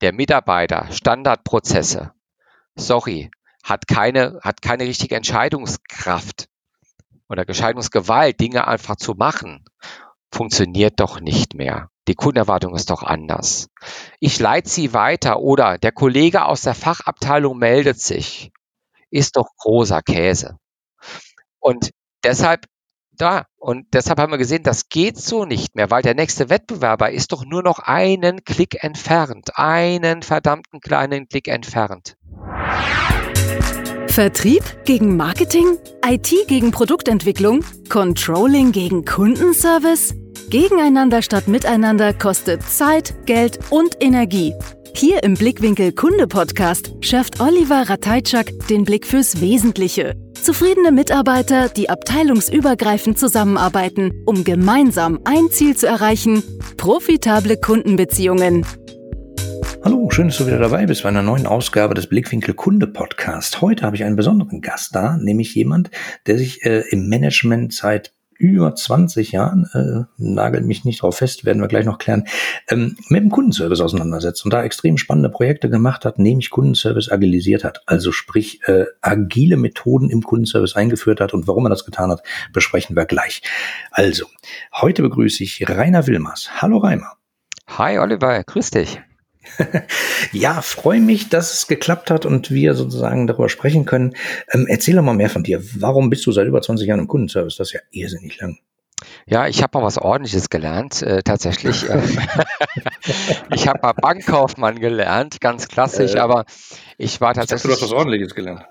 der Mitarbeiter Standardprozesse, sorry, hat keine, hat keine richtige Entscheidungskraft oder Entscheidungsgewalt, Dinge einfach zu machen, funktioniert doch nicht mehr. Die Kundenerwartung ist doch anders. Ich leite sie weiter oder der Kollege aus der Fachabteilung meldet sich. Ist doch großer Käse. Und deshalb da. Und deshalb haben wir gesehen, das geht so nicht mehr, weil der nächste Wettbewerber ist doch nur noch einen Klick entfernt. Einen verdammten kleinen Klick entfernt. Vertrieb gegen Marketing? IT gegen Produktentwicklung? Controlling gegen Kundenservice? Gegeneinander statt miteinander kostet Zeit, Geld und Energie. Hier im Blickwinkel Kunde Podcast schärft Oliver Rateitschak den Blick fürs Wesentliche. Zufriedene Mitarbeiter, die abteilungsübergreifend zusammenarbeiten, um gemeinsam ein Ziel zu erreichen, profitable Kundenbeziehungen. Hallo, schön, dass du wieder dabei bist bei einer neuen Ausgabe des Blickwinkel Kunde Podcast. Heute habe ich einen besonderen Gast da, nämlich jemand, der sich äh, im Management seit über 20 Jahren, äh, nagelt mich nicht drauf fest, werden wir gleich noch klären, ähm, mit dem Kundenservice auseinandersetzt und da extrem spannende Projekte gemacht hat, nämlich Kundenservice agilisiert hat, also sprich äh, agile Methoden im Kundenservice eingeführt hat und warum er das getan hat, besprechen wir gleich. Also, heute begrüße ich Rainer Wilmers. Hallo Reimer. Hi Oliver, grüß dich. ja, freue mich, dass es geklappt hat und wir sozusagen darüber sprechen können. Ähm, erzähl doch mal mehr von dir. Warum bist du seit über 20 Jahren im Kundenservice? Das ist ja irrsinnig lang. Ja, ich habe mal was Ordentliches gelernt, äh, tatsächlich. ich habe mal Bankkaufmann gelernt, ganz klassisch, äh, aber ich war tatsächlich. Ich dachte, du hast was Ordentliches gelernt.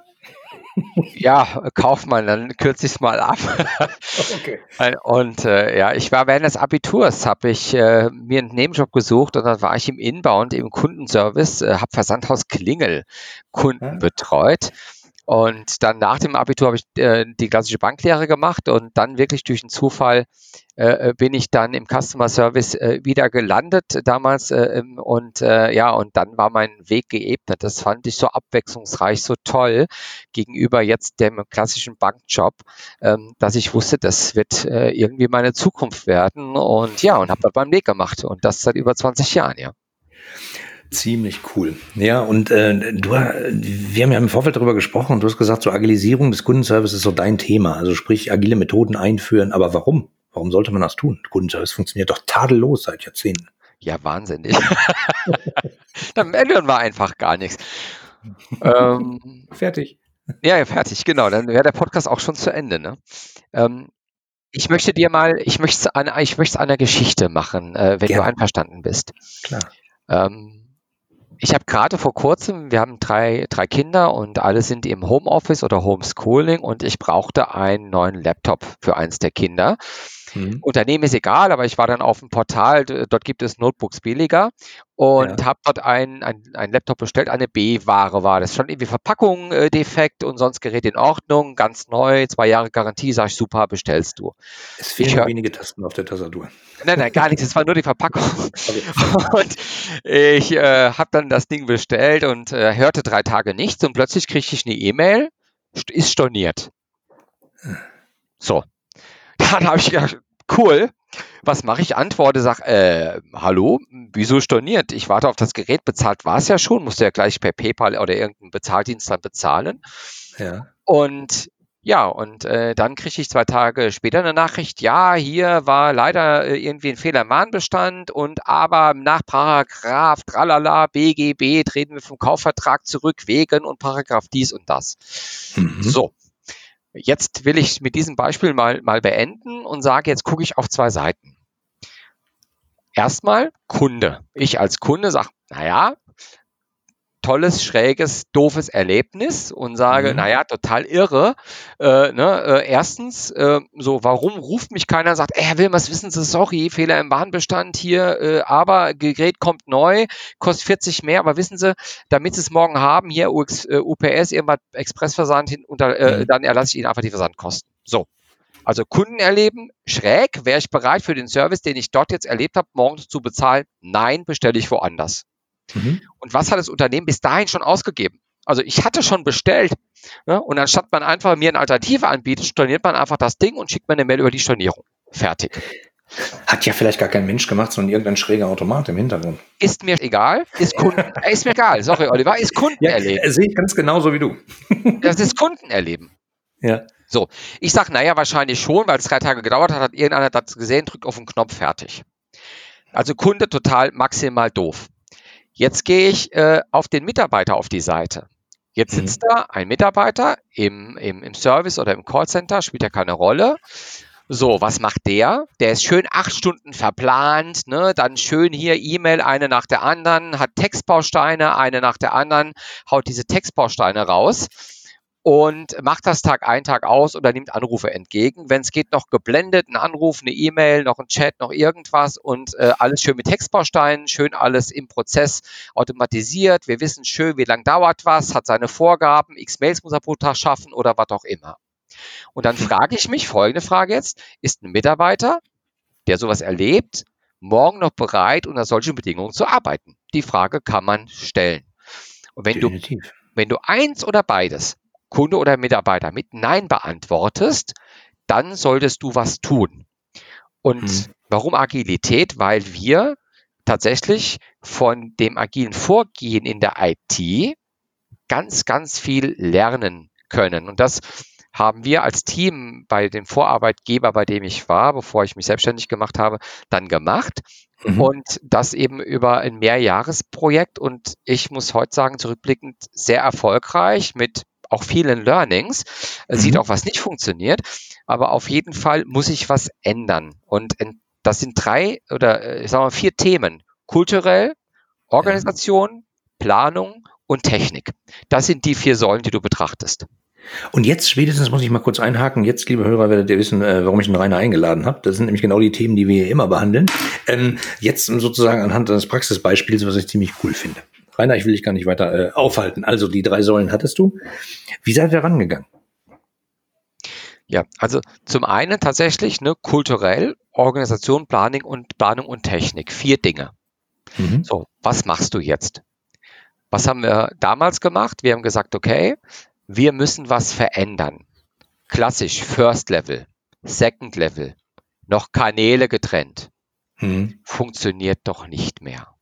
Ja, Kaufmann, dann kürze ich es mal ab. Okay. Und äh, ja, ich war während des Abiturs, habe ich äh, mir einen Nebenjob gesucht und dann war ich im Inbound, im Kundenservice, äh, habe Versandhaus Klingel Kunden ja. betreut. Und dann nach dem Abitur habe ich äh, die klassische Banklehre gemacht und dann wirklich durch einen Zufall äh, äh, bin ich dann im Customer Service äh, wieder gelandet damals äh, und äh, ja und dann war mein Weg geebnet. Das fand ich so abwechslungsreich, so toll gegenüber jetzt dem klassischen Bankjob, ähm, dass ich wusste, das wird äh, irgendwie meine Zukunft werden und ja und habe dann meinen Weg gemacht und das seit über 20 Jahren ja. Ziemlich cool. Ja, und äh, du, wir haben ja im Vorfeld darüber gesprochen und du hast gesagt, so Agilisierung des Kundenservices ist so dein Thema. Also sprich, agile Methoden einführen. Aber warum? Warum sollte man das tun? Kundenservice funktioniert doch tadellos seit Jahrzehnten. Ja, wahnsinnig. Dann ändern wir einfach gar nichts. ähm, fertig. Ja, fertig, genau. Dann wäre der Podcast auch schon zu Ende. Ne? Ähm, ich möchte dir mal, ich möchte es an, ich möchte einer Geschichte machen, äh, wenn Gerne. du einverstanden bist. Klar. Ähm, ich habe gerade vor kurzem, wir haben drei, drei Kinder und alle sind im Homeoffice oder Homeschooling und ich brauchte einen neuen Laptop für eins der Kinder. Mhm. Unternehmen ist egal, aber ich war dann auf dem Portal, dort gibt es Notebooks billiger und ja. habe dort ein, ein, Laptop bestellt, eine B-Ware war das. Schon irgendwie Verpackung äh, defekt und sonst Gerät in Ordnung, ganz neu, zwei Jahre Garantie, sag ich super, bestellst du. Es fehlen hör, wenige Tasten auf der Tastatur. Nein, nein, gar nichts, es war nur die Verpackung. Und ich äh, habe dann das Ding bestellt und äh, hörte drei Tage nichts und plötzlich kriege ich eine E-Mail, ist storniert. Hm. So, dann habe ich gedacht, cool, was mache ich? Antworte, sag, äh, hallo, wieso storniert? Ich warte auf das Gerät, bezahlt war es ja schon, musste ja gleich per PayPal oder irgendeinen Bezahldienst dann bezahlen. Ja. Und ja, und äh, dann kriege ich zwei Tage später eine Nachricht, ja, hier war leider äh, irgendwie ein Fehler im Mahnbestand und aber nach Paragraph tralala BGB treten wir vom Kaufvertrag zurück wegen und Paragraph dies und das. Mhm. So, Jetzt will ich mit diesem Beispiel mal, mal beenden und sage, jetzt gucke ich auf zwei Seiten. Erstmal Kunde. Ich als Kunde sage, naja, tolles, schräges, doofes Erlebnis und sage, mhm. naja, total irre. Äh, ne, äh, erstens, äh, so, warum ruft mich keiner und sagt, ey, Herr Wilmers, wissen Sie, sorry, Fehler im Bahnbestand hier, äh, aber Gerät kommt neu, kostet 40 mehr, aber wissen Sie, damit Sie es morgen haben, hier UX, äh, UPS, irgendwas Expressversand hin, unter, äh, mhm. dann erlasse ich Ihnen einfach die Versandkosten. So. Also Kunden erleben, schräg, wäre ich bereit für den Service, den ich dort jetzt erlebt habe, morgens zu bezahlen? Nein, bestelle ich woanders. Mhm. Und was hat das Unternehmen bis dahin schon ausgegeben? Also ich hatte schon bestellt ne? und anstatt man einfach mir eine Alternative anbietet, storniert man einfach das Ding und schickt mir eine Mail über die Stornierung. Fertig. Hat ja vielleicht gar kein Mensch gemacht, sondern irgendein schräger Automat im Hintergrund. Ist mir egal. Ist, Kunden, ist mir egal. Sorry, Oliver. Ist Kundenerleben. Ja, sehe ich ganz genauso wie du. das ist Kundenerleben. Ja. So, ich sage, naja, wahrscheinlich schon, weil es drei Tage gedauert hat, hat irgendeiner das gesehen, drückt auf den Knopf, fertig. Also Kunde total maximal doof. Jetzt gehe ich äh, auf den Mitarbeiter auf die Seite. Jetzt mhm. sitzt mhm. da ein Mitarbeiter im, im, im Service oder im Callcenter, spielt ja keine Rolle. So, was macht der? Der ist schön acht Stunden verplant, ne? dann schön hier E-Mail eine nach der anderen, hat Textbausteine eine nach der anderen, haut diese Textbausteine raus und macht das Tag ein, Tag aus oder nimmt Anrufe entgegen. Wenn es geht, noch geblendet, ein Anruf, eine E-Mail, noch ein Chat, noch irgendwas und äh, alles schön mit Textbausteinen, schön alles im Prozess automatisiert. Wir wissen schön, wie lange dauert was, hat seine Vorgaben, x Mails muss er pro Tag schaffen oder was auch immer. Und dann frage ich mich, folgende Frage jetzt, ist ein Mitarbeiter, der sowas erlebt, morgen noch bereit, unter solchen Bedingungen zu arbeiten? Die Frage kann man stellen. Und wenn Definitiv. du, wenn du eins oder beides Kunde oder Mitarbeiter mit Nein beantwortest, dann solltest du was tun. Und mhm. warum Agilität? Weil wir tatsächlich von dem agilen Vorgehen in der IT ganz, ganz viel lernen können. Und das haben wir als Team bei dem Vorarbeitgeber, bei dem ich war, bevor ich mich selbstständig gemacht habe, dann gemacht. Mhm. Und das eben über ein Mehrjahresprojekt. Und ich muss heute sagen, zurückblickend sehr erfolgreich mit auch vielen Learnings, mhm. sieht auch, was nicht funktioniert, aber auf jeden Fall muss ich was ändern. Und das sind drei oder äh, ich sag mal vier Themen. Kulturell, Organisation, Planung und Technik. Das sind die vier Säulen, die du betrachtest. Und jetzt spätestens muss ich mal kurz einhaken. Jetzt, liebe Hörer, werdet ihr wissen, äh, warum ich den Rainer eingeladen habe. Das sind nämlich genau die Themen, die wir hier immer behandeln. Ähm, jetzt sozusagen anhand des Praxisbeispiels, was ich ziemlich cool finde. Rainer, ich will dich gar nicht weiter äh, aufhalten. Also die drei Säulen hattest du. Wie seid ihr rangegangen? Ja, also zum einen tatsächlich ne, kulturell, Organisation, Planung und Planung und Technik. Vier Dinge. Mhm. So, was machst du jetzt? Was haben wir damals gemacht? Wir haben gesagt, okay, wir müssen was verändern. Klassisch First Level, Second Level, noch Kanäle getrennt. Mhm. Funktioniert doch nicht mehr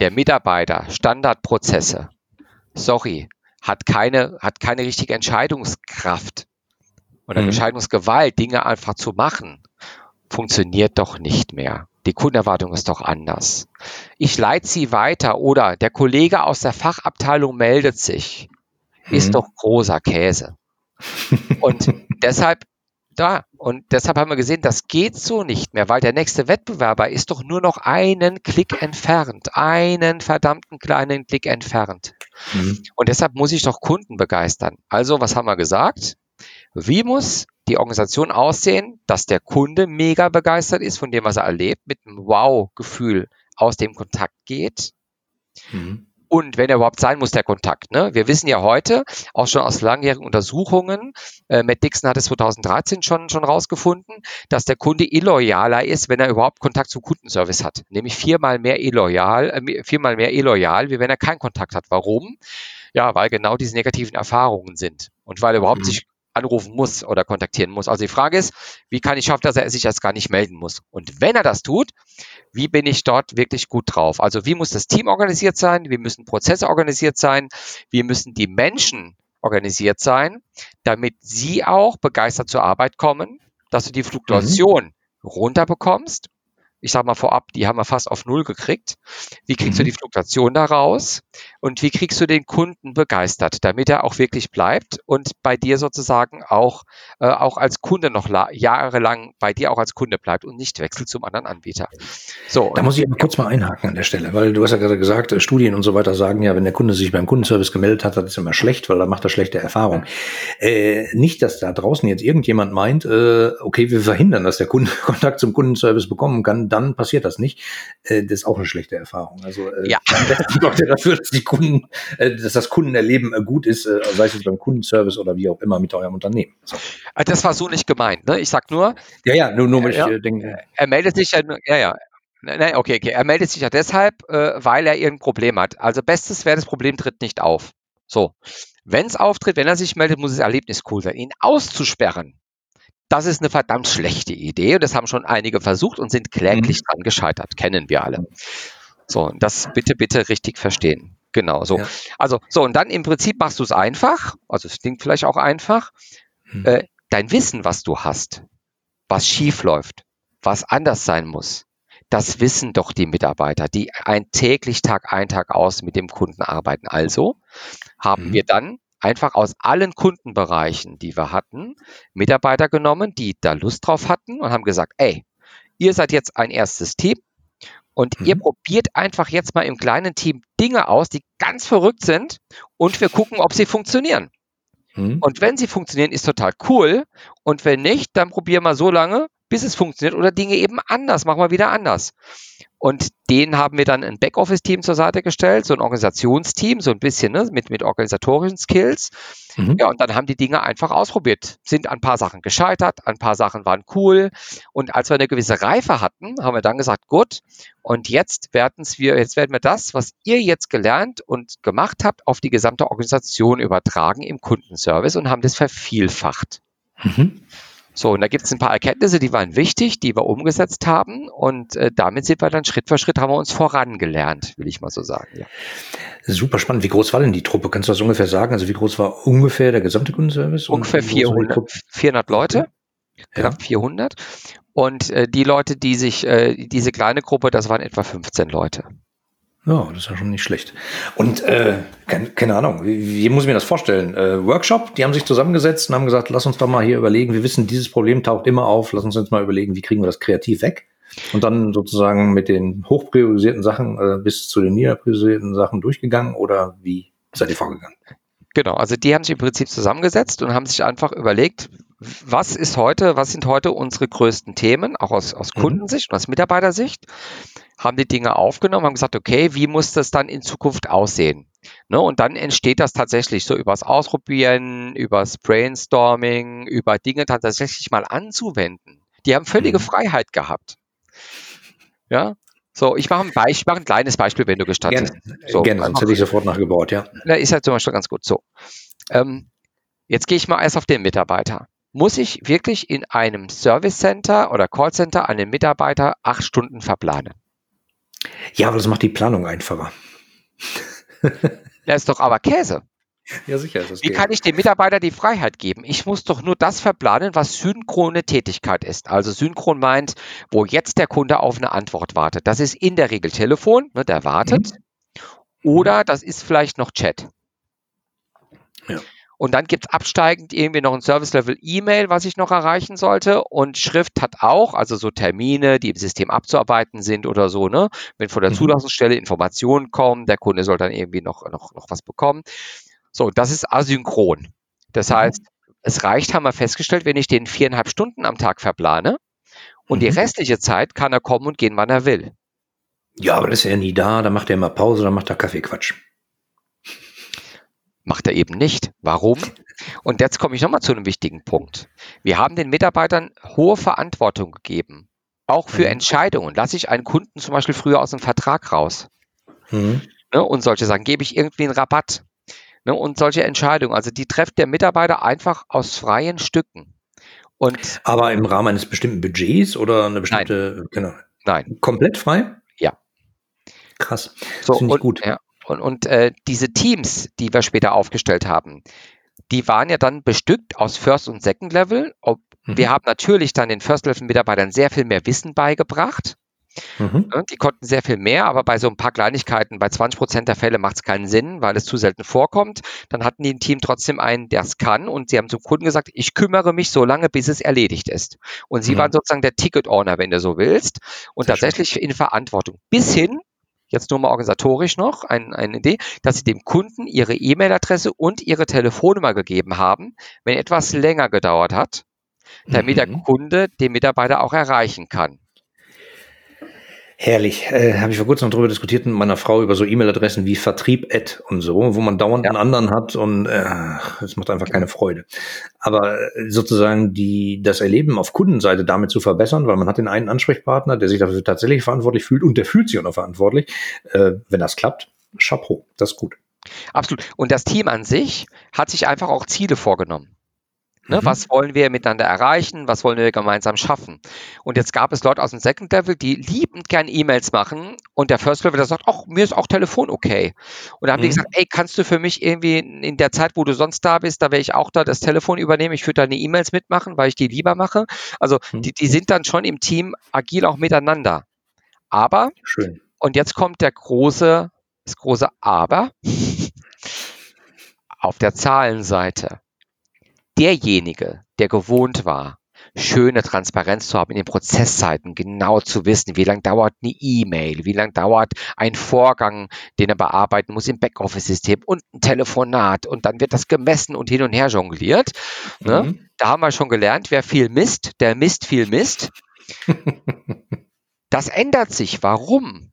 der Mitarbeiter Standardprozesse, sorry, hat keine, hat keine richtige Entscheidungskraft oder mhm. Entscheidungsgewalt, Dinge einfach zu machen, funktioniert doch nicht mehr. Die Kundenerwartung ist doch anders. Ich leite sie weiter oder der Kollege aus der Fachabteilung meldet sich. Mhm. Ist doch großer Käse. Und deshalb da. Und deshalb haben wir gesehen, das geht so nicht mehr, weil der nächste Wettbewerber ist doch nur noch einen Klick entfernt. Einen verdammten kleinen Klick entfernt. Mhm. Und deshalb muss ich doch Kunden begeistern. Also, was haben wir gesagt? Wie muss die Organisation aussehen, dass der Kunde mega begeistert ist von dem, was er erlebt, mit einem Wow-Gefühl aus dem Kontakt geht? Mhm und wenn er überhaupt sein muss, der Kontakt. Ne? Wir wissen ja heute, auch schon aus langjährigen Untersuchungen, äh, Matt Dixon hat es 2013 schon, schon rausgefunden, dass der Kunde illoyaler ist, wenn er überhaupt Kontakt zum Kundenservice hat. Nämlich viermal mehr illoyal, äh, viermal mehr illoyal, wie wenn er keinen Kontakt hat. Warum? Ja, weil genau diese negativen Erfahrungen sind. Und weil er überhaupt mhm. sich anrufen muss oder kontaktieren muss. Also die Frage ist, wie kann ich schaffen, dass er sich jetzt gar nicht melden muss? Und wenn er das tut, wie bin ich dort wirklich gut drauf? Also wie muss das Team organisiert sein? Wie müssen Prozesse organisiert sein? Wie müssen die Menschen organisiert sein, damit sie auch begeistert zur Arbeit kommen, dass du die Fluktuation mhm. runterbekommst ich sage mal vorab, die haben wir fast auf Null gekriegt. Wie kriegst mhm. du die Fluktuation da raus? Und wie kriegst du den Kunden begeistert, damit er auch wirklich bleibt und bei dir sozusagen auch, äh, auch als Kunde noch jahrelang bei dir auch als Kunde bleibt und nicht wechselt zum anderen Anbieter. So. Da muss ich aber kurz mal einhaken an der Stelle, weil du hast ja gerade gesagt, äh, Studien und so weiter sagen ja, wenn der Kunde sich beim Kundenservice gemeldet hat, das ist immer schlecht, weil da macht er schlechte Erfahrungen. Äh, nicht, dass da draußen jetzt irgendjemand meint, äh, okay, wir verhindern, dass der Kunde Kontakt zum Kundenservice bekommen kann dann passiert das nicht. Äh, das ist auch eine schlechte Erfahrung. Also äh, ja. sorgt ja dafür, dass die Kunden, äh, dass das Kundenerleben äh, gut ist, äh, sei es beim Kundenservice oder wie auch immer mit eurem Unternehmen. So. Also das war so nicht gemeint. Ne? Ich sag nur. Ja, ja, nur, nur äh, ja, ich denke. Er meldet sich ja, ja, ja. Nein, okay, okay. Er meldet sich ja deshalb, äh, weil er irgendein Problem hat. Also bestes wäre, das Problem tritt nicht auf. So. Wenn es auftritt, wenn er sich meldet, muss das Erlebnis cool sein. Ihn auszusperren, das ist eine verdammt schlechte Idee und das haben schon einige versucht und sind kläglich mhm. dran gescheitert. Kennen wir alle. So, das bitte, bitte richtig verstehen. Genau, so. Ja. Also, so, und dann im Prinzip machst du es einfach, also es klingt vielleicht auch einfach, mhm. äh, dein Wissen, was du hast, was schief läuft, was anders sein muss, das wissen doch die Mitarbeiter, die ein täglich Tag ein, Tag aus mit dem Kunden arbeiten. Also haben mhm. wir dann einfach aus allen Kundenbereichen, die wir hatten, Mitarbeiter genommen, die da Lust drauf hatten und haben gesagt, ey, ihr seid jetzt ein erstes Team und mhm. ihr probiert einfach jetzt mal im kleinen Team Dinge aus, die ganz verrückt sind und wir gucken, ob sie funktionieren. Mhm. Und wenn sie funktionieren, ist total cool. Und wenn nicht, dann probieren wir so lange, bis es funktioniert oder Dinge eben anders, machen wir wieder anders. Und denen haben wir dann ein Backoffice-Team zur Seite gestellt, so ein Organisationsteam, so ein bisschen ne, mit, mit organisatorischen Skills. Mhm. Ja, und dann haben die Dinge einfach ausprobiert, sind an ein paar Sachen gescheitert, ein paar Sachen waren cool. Und als wir eine gewisse Reife hatten, haben wir dann gesagt, gut, und jetzt werden wir, jetzt werden wir das, was ihr jetzt gelernt und gemacht habt, auf die gesamte Organisation übertragen im Kundenservice und haben das vervielfacht. Mhm. So, und da gibt es ein paar Erkenntnisse, die waren wichtig, die wir umgesetzt haben. Und äh, damit sind wir dann Schritt für Schritt, haben wir uns vorangelernt, will ich mal so sagen. Ja. Super spannend. Wie groß war denn die Truppe? Kannst du das ungefähr sagen? Also wie groß war ungefähr der gesamte Kundenservice? Ungefähr 400, 400 Leute, knapp ja. 400. Und äh, die Leute, die sich, äh, diese kleine Gruppe, das waren etwa 15 Leute. Ja, das ist ja schon nicht schlecht. Und äh, keine, keine Ahnung, wie, wie muss ich mir das vorstellen? Äh, Workshop, die haben sich zusammengesetzt und haben gesagt, lass uns doch mal hier überlegen, wir wissen, dieses Problem taucht immer auf, lass uns jetzt mal überlegen, wie kriegen wir das kreativ weg? Und dann sozusagen mit den hochpriorisierten Sachen äh, bis zu den niederpriorisierten Sachen durchgegangen oder wie seid ihr vorgegangen? Genau, also die haben sich im Prinzip zusammengesetzt und haben sich einfach überlegt, was ist heute, was sind heute unsere größten Themen, auch aus, aus mhm. Kundensicht und aus Mitarbeitersicht, haben die Dinge aufgenommen, haben gesagt, okay, wie muss das dann in Zukunft aussehen? Ne, und dann entsteht das tatsächlich so übers Ausprobieren, übers Brainstorming, über Dinge tatsächlich mal anzuwenden. Die haben völlige mhm. Freiheit gehabt. Ja, so, ich mache ein Beispiel, mache ein kleines Beispiel, wenn du gestattest. Gerne, so, gerne sonst hätte ich sofort nachgebaut, ja. Ja, ist halt zum Beispiel ganz gut so. Ähm, jetzt gehe ich mal erst auf den Mitarbeiter. Muss ich wirklich in einem Service Center oder Call Center einen Mitarbeiter acht Stunden verplanen? Ja, aber das macht die Planung einfacher. Das ist doch aber Käse. Ja, sicher. Wie kann ich dem Mitarbeiter die Freiheit geben? Ich muss doch nur das verplanen, was synchrone Tätigkeit ist. Also synchron meint, wo jetzt der Kunde auf eine Antwort wartet. Das ist in der Regel Telefon, ne, der wartet. Mhm. Oder das ist vielleicht noch Chat. Ja. Und dann gibt es absteigend irgendwie noch ein Service-Level E-Mail, was ich noch erreichen sollte. Und Schrift hat auch, also so Termine, die im System abzuarbeiten sind oder so, ne? Wenn von der mhm. Zulassungsstelle Informationen kommen, der Kunde soll dann irgendwie noch, noch, noch was bekommen. So, das ist asynchron. Das mhm. heißt, es reicht, haben wir festgestellt, wenn ich den viereinhalb Stunden am Tag verplane und mhm. die restliche Zeit kann er kommen und gehen, wann er will. Ja, aber das ist ja nie da, dann macht er immer Pause, dann macht er Kaffeequatsch. Macht er eben nicht. Warum? Und jetzt komme ich nochmal zu einem wichtigen Punkt. Wir haben den Mitarbeitern hohe Verantwortung gegeben. Auch für mhm. Entscheidungen. Lasse ich einen Kunden zum Beispiel früher aus dem Vertrag raus? Mhm. Ne, und solche Sachen. Gebe ich irgendwie einen Rabatt? Ne, und solche Entscheidungen. Also die trifft der Mitarbeiter einfach aus freien Stücken. Und Aber im Rahmen eines bestimmten Budgets oder eine bestimmte, nein. genau. Nein. Komplett frei? Ja. Krass. Das so, ich gut. Ja, und, und äh, diese Teams, die wir später aufgestellt haben, die waren ja dann bestückt aus First und Second Level. Ob, mhm. Wir haben natürlich dann den First Level Mitarbeitern sehr viel mehr Wissen beigebracht. Mhm. Die konnten sehr viel mehr, aber bei so ein paar Kleinigkeiten, bei 20 Prozent der Fälle macht es keinen Sinn, weil es zu selten vorkommt. Dann hatten die im Team trotzdem einen, der es kann und sie haben zum Kunden gesagt, ich kümmere mich so lange, bis es erledigt ist. Und sie mhm. waren sozusagen der Ticket-Owner, wenn du so willst, und sehr tatsächlich schön. in Verantwortung. Bis hin, jetzt nur mal organisatorisch noch ein, eine Idee, dass sie dem Kunden ihre E-Mail-Adresse und ihre Telefonnummer gegeben haben, wenn etwas länger gedauert hat, damit mhm. der Kunde den Mitarbeiter auch erreichen kann. Herrlich. Äh, Habe ich vor kurzem darüber diskutiert mit meiner Frau über so E-Mail-Adressen wie Vertrieb Ad und so, wo man dauernd ja. einen anderen hat und äh, es macht einfach keine Freude. Aber äh, sozusagen die das Erleben auf Kundenseite damit zu verbessern, weil man hat den einen Ansprechpartner, der sich dafür tatsächlich verantwortlich fühlt und der fühlt sich auch noch verantwortlich. Äh, wenn das klappt, Chapeau, das ist gut. Absolut. Und das Team an sich hat sich einfach auch Ziele vorgenommen. Ne, mhm. Was wollen wir miteinander erreichen? Was wollen wir gemeinsam schaffen? Und jetzt gab es Leute aus dem Second Level, die liebend gern E-Mails machen und der First Level, der sagt, ach, mir ist auch Telefon okay. Und da haben mhm. die gesagt, ey, kannst du für mich irgendwie in der Zeit, wo du sonst da bist, da wäre ich auch da, das Telefon übernehmen, ich würde deine E-Mails mitmachen, weil ich die lieber mache. Also mhm. die, die sind dann schon im Team agil auch miteinander. Aber, Schön. und jetzt kommt der große, das große Aber auf der Zahlenseite derjenige, der gewohnt war, schöne Transparenz zu haben in den Prozesszeiten, genau zu wissen, wie lange dauert eine E-Mail, wie lange dauert ein Vorgang, den er bearbeiten muss im Backoffice-System und ein Telefonat und dann wird das gemessen und hin und her jongliert. Ne? Mhm. Da haben wir schon gelernt, wer viel misst, der misst viel Mist. das ändert sich. Warum?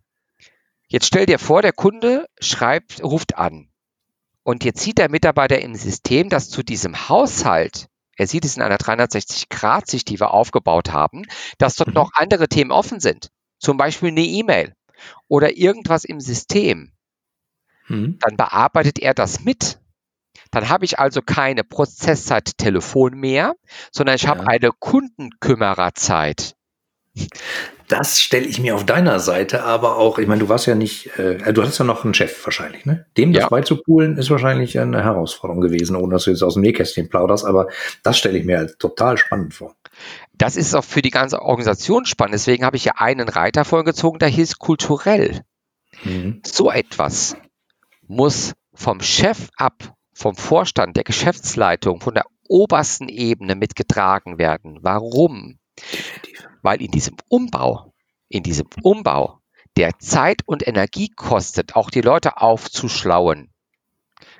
Jetzt stell dir vor, der Kunde schreibt, ruft an und jetzt sieht der Mitarbeiter im System, dass zu diesem Haushalt, er sieht es in einer 360-Grad-Sicht, die wir aufgebaut haben, dass dort mhm. noch andere Themen offen sind. Zum Beispiel eine E-Mail oder irgendwas im System. Mhm. Dann bearbeitet er das mit. Dann habe ich also keine Prozesszeit Telefon mehr, sondern ich ja. habe eine Kundenkümmererzeit. Das stelle ich mir auf deiner Seite aber auch, ich meine, du warst ja nicht, äh, du hattest ja noch einen Chef wahrscheinlich, ne? Dem das ja. beizupulen ist wahrscheinlich eine Herausforderung gewesen, ohne dass du jetzt aus dem Nähkästchen plauderst, aber das stelle ich mir halt total spannend vor. Das ist auch für die ganze Organisation spannend, deswegen habe ich ja einen Reiter vorgezogen, der hieß kulturell. Mhm. So etwas muss vom Chef ab, vom Vorstand, der Geschäftsleitung, von der obersten Ebene mitgetragen werden. Warum? Weil in diesem Umbau, in diesem Umbau, der Zeit und Energie kostet, auch die Leute aufzuschlauen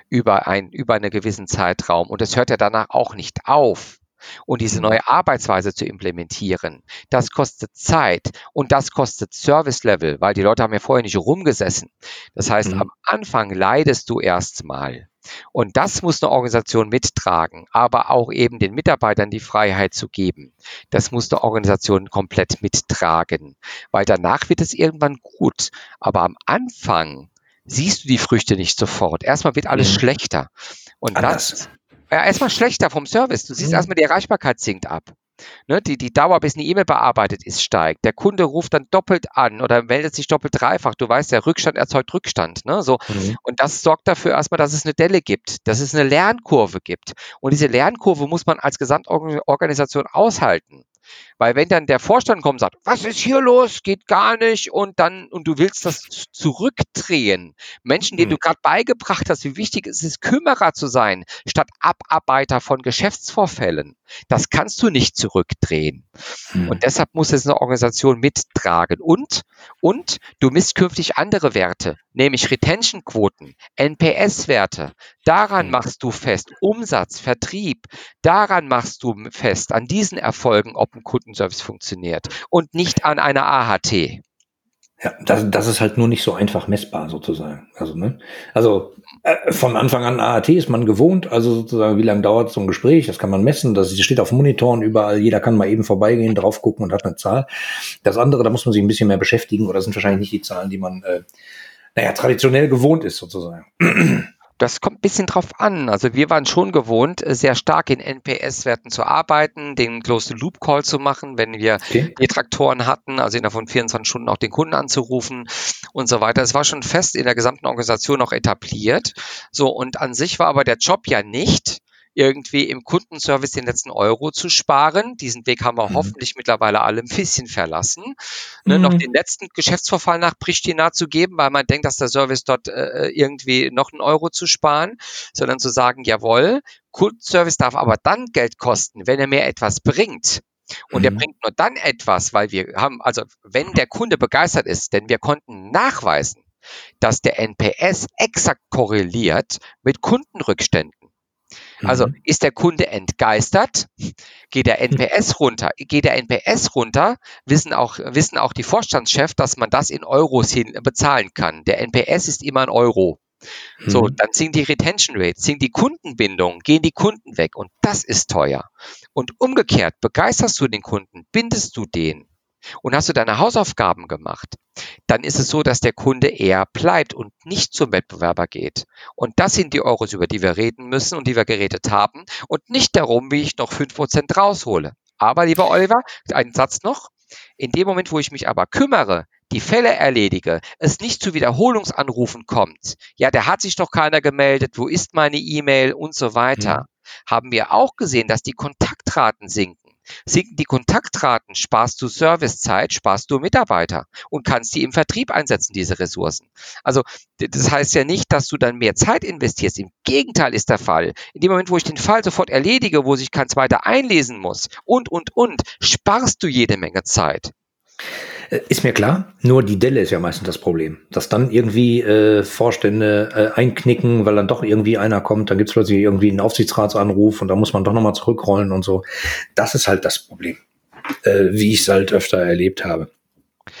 über, ein, über einen gewissen Zeitraum. Und es hört ja danach auch nicht auf. Und diese neue Arbeitsweise zu implementieren, das kostet Zeit und das kostet Service Level, weil die Leute haben ja vorher nicht rumgesessen. Das heißt, mhm. am Anfang leidest du erstmal. Und das muss eine Organisation mittragen, aber auch eben den Mitarbeitern die Freiheit zu geben. Das muss eine Organisation komplett mittragen, weil danach wird es irgendwann gut. Aber am Anfang siehst du die Früchte nicht sofort. Erstmal wird alles mhm. schlechter. Und Anders. das, ja, erstmal schlechter vom Service. Du siehst mhm. erstmal, die Erreichbarkeit sinkt ab. Ne, die, die Dauer, bis eine E-Mail bearbeitet ist, steigt. Der Kunde ruft dann doppelt an oder meldet sich doppelt dreifach. Du weißt, der Rückstand erzeugt Rückstand. Ne, so. Mhm. Und das sorgt dafür erstmal, dass es eine Delle gibt, dass es eine Lernkurve gibt. Und diese Lernkurve muss man als Gesamtorganisation aushalten. Weil wenn dann der Vorstand kommt und sagt, was ist hier los, geht gar nicht und dann, und du willst das zurückdrehen, Menschen, denen mhm. du gerade beigebracht hast, wie wichtig es ist, Kümmerer zu sein, statt Abarbeiter von Geschäftsvorfällen, das kannst du nicht zurückdrehen. Mhm. Und deshalb muss es eine Organisation mittragen. Und, und du misst künftig andere Werte, nämlich Retention-Quoten, NPS-Werte. Daran mhm. machst du fest Umsatz, Vertrieb. Daran machst du fest, an diesen Erfolgen, ob ein Kundenservice funktioniert und nicht an einer AHT. Ja, das, das ist halt nur nicht so einfach messbar sozusagen. Also, ne? also äh, von Anfang an AAT ist man gewohnt, also sozusagen, wie lange dauert so ein Gespräch, das kann man messen, das steht auf Monitoren überall, jeder kann mal eben vorbeigehen, drauf gucken und hat eine Zahl. Das andere, da muss man sich ein bisschen mehr beschäftigen oder sind wahrscheinlich nicht die Zahlen, die man, äh, naja, traditionell gewohnt ist sozusagen. Das kommt ein bisschen drauf an. Also wir waren schon gewohnt, äh, sehr stark in NPS-Werten zu arbeiten, den Closed-Loop-Call zu machen, wenn wir okay. Detraktoren hatten, also innerhalb von 24 Stunden auch den Kunden anzurufen und so weiter. Es war schon fest in der gesamten Organisation auch etabliert. So, und an sich war aber der Job ja nicht, irgendwie im Kundenservice den letzten Euro zu sparen. Diesen Weg haben wir mhm. hoffentlich mittlerweile alle ein bisschen verlassen. Ne, mhm. Noch den letzten Geschäftsvorfall nach Pristina zu geben, weil man denkt, dass der Service dort äh, irgendwie noch einen Euro zu sparen, sondern zu sagen, jawohl, Kundenservice darf aber dann Geld kosten, wenn er mir etwas bringt. Und mhm. er bringt nur dann etwas, weil wir haben, also wenn der Kunde begeistert ist, denn wir konnten nachweisen, dass der NPS exakt korreliert mit Kundenrückständen. Also mhm. ist der Kunde entgeistert, geht der NPS runter. Geht der NPS runter, wissen auch, wissen auch die Vorstandschefs, dass man das in Euros hin bezahlen kann. Der NPS ist immer ein Euro. So, mhm. dann sinkt die Retention Rate, sinkt die Kundenbindung, gehen die Kunden weg und das ist teuer. Und umgekehrt, begeisterst du den Kunden, bindest du den, und hast du deine Hausaufgaben gemacht, dann ist es so, dass der Kunde eher bleibt und nicht zum Wettbewerber geht. Und das sind die Euros, über die wir reden müssen und die wir geredet haben und nicht darum, wie ich noch fünf Prozent raushole. Aber lieber Oliver, einen Satz noch. In dem Moment, wo ich mich aber kümmere, die Fälle erledige, es nicht zu Wiederholungsanrufen kommt, ja, der hat sich doch keiner gemeldet, wo ist meine E-Mail und so weiter, mhm. haben wir auch gesehen, dass die Kontaktraten sinken. Sinken die Kontaktraten, sparst du Servicezeit, sparst du Mitarbeiter und kannst die im Vertrieb einsetzen, diese Ressourcen. Also das heißt ja nicht, dass du dann mehr Zeit investierst. Im Gegenteil ist der Fall. In dem Moment, wo ich den Fall sofort erledige, wo sich kein zweiter einlesen muss und, und, und, sparst du jede Menge Zeit. Ist mir klar, nur die Delle ist ja meistens das Problem. Dass dann irgendwie äh, Vorstände äh, einknicken, weil dann doch irgendwie einer kommt, dann gibt's plötzlich irgendwie einen Aufsichtsratsanruf und da muss man doch nochmal zurückrollen und so. Das ist halt das Problem, äh, wie ich es halt öfter erlebt habe.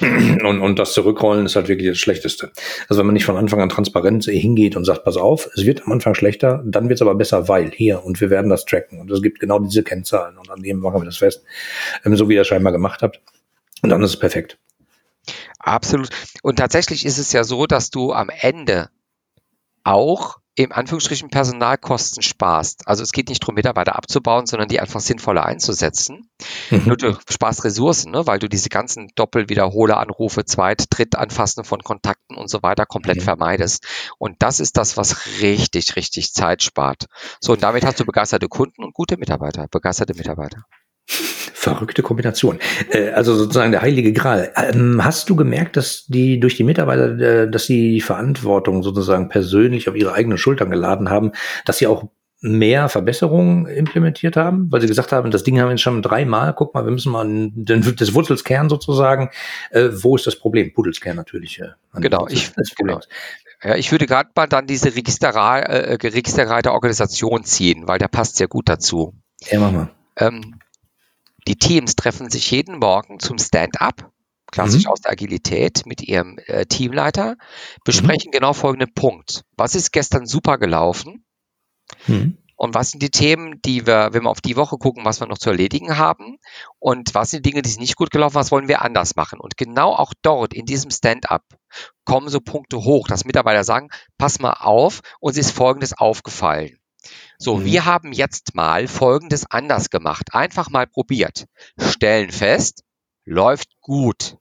Und, und das Zurückrollen ist halt wirklich das Schlechteste. Also wenn man nicht von Anfang an transparent hingeht und sagt, pass auf, es wird am Anfang schlechter, dann wird es aber besser, weil hier und wir werden das tracken und es gibt genau diese Kennzahlen und an dem machen wir das fest, ähm, so wie ihr das scheinbar gemacht habt. Und dann ist es perfekt. Absolut. Und tatsächlich ist es ja so, dass du am Ende auch im Anführungsstrichen Personalkosten sparst. Also es geht nicht darum, Mitarbeiter abzubauen, sondern die einfach sinnvoller einzusetzen. Mhm. Nur du sparst Ressourcen, ne? weil du diese ganzen Doppelwiederholeranrufe, Zweit-, Drittanfassen von Kontakten und so weiter komplett mhm. vermeidest. Und das ist das, was richtig, richtig Zeit spart. So, und damit hast du begeisterte Kunden und gute Mitarbeiter, begeisterte Mitarbeiter. Verrückte Kombination. Äh, also sozusagen der heilige Gral. Ähm, hast du gemerkt, dass die durch die Mitarbeiter, äh, dass sie die Verantwortung sozusagen persönlich auf ihre eigenen Schultern geladen haben, dass sie auch mehr Verbesserungen implementiert haben, weil sie gesagt haben, das Ding haben wir jetzt schon dreimal, guck mal, wir müssen mal den, das Wurzelskern sozusagen, äh, wo ist das Problem? Pudelskern natürlich. Äh, genau, ich, genau. Ja, ich würde gerade mal dann diese Registerra äh, Registerreiter Organisation ziehen, weil der passt sehr gut dazu. Ja, mach mal. Ähm, die Teams treffen sich jeden Morgen zum Stand-up, klassisch mhm. aus der Agilität, mit ihrem äh, Teamleiter, besprechen mhm. genau folgenden Punkt. Was ist gestern super gelaufen? Mhm. Und was sind die Themen, die wir, wenn wir auf die Woche gucken, was wir noch zu erledigen haben? Und was sind die Dinge, die sind nicht gut gelaufen? Was wollen wir anders machen? Und genau auch dort in diesem Stand-up kommen so Punkte hoch, dass Mitarbeiter sagen, pass mal auf, uns ist Folgendes aufgefallen. So, mhm. wir haben jetzt mal Folgendes anders gemacht. Einfach mal probiert. Stellen fest, läuft gut.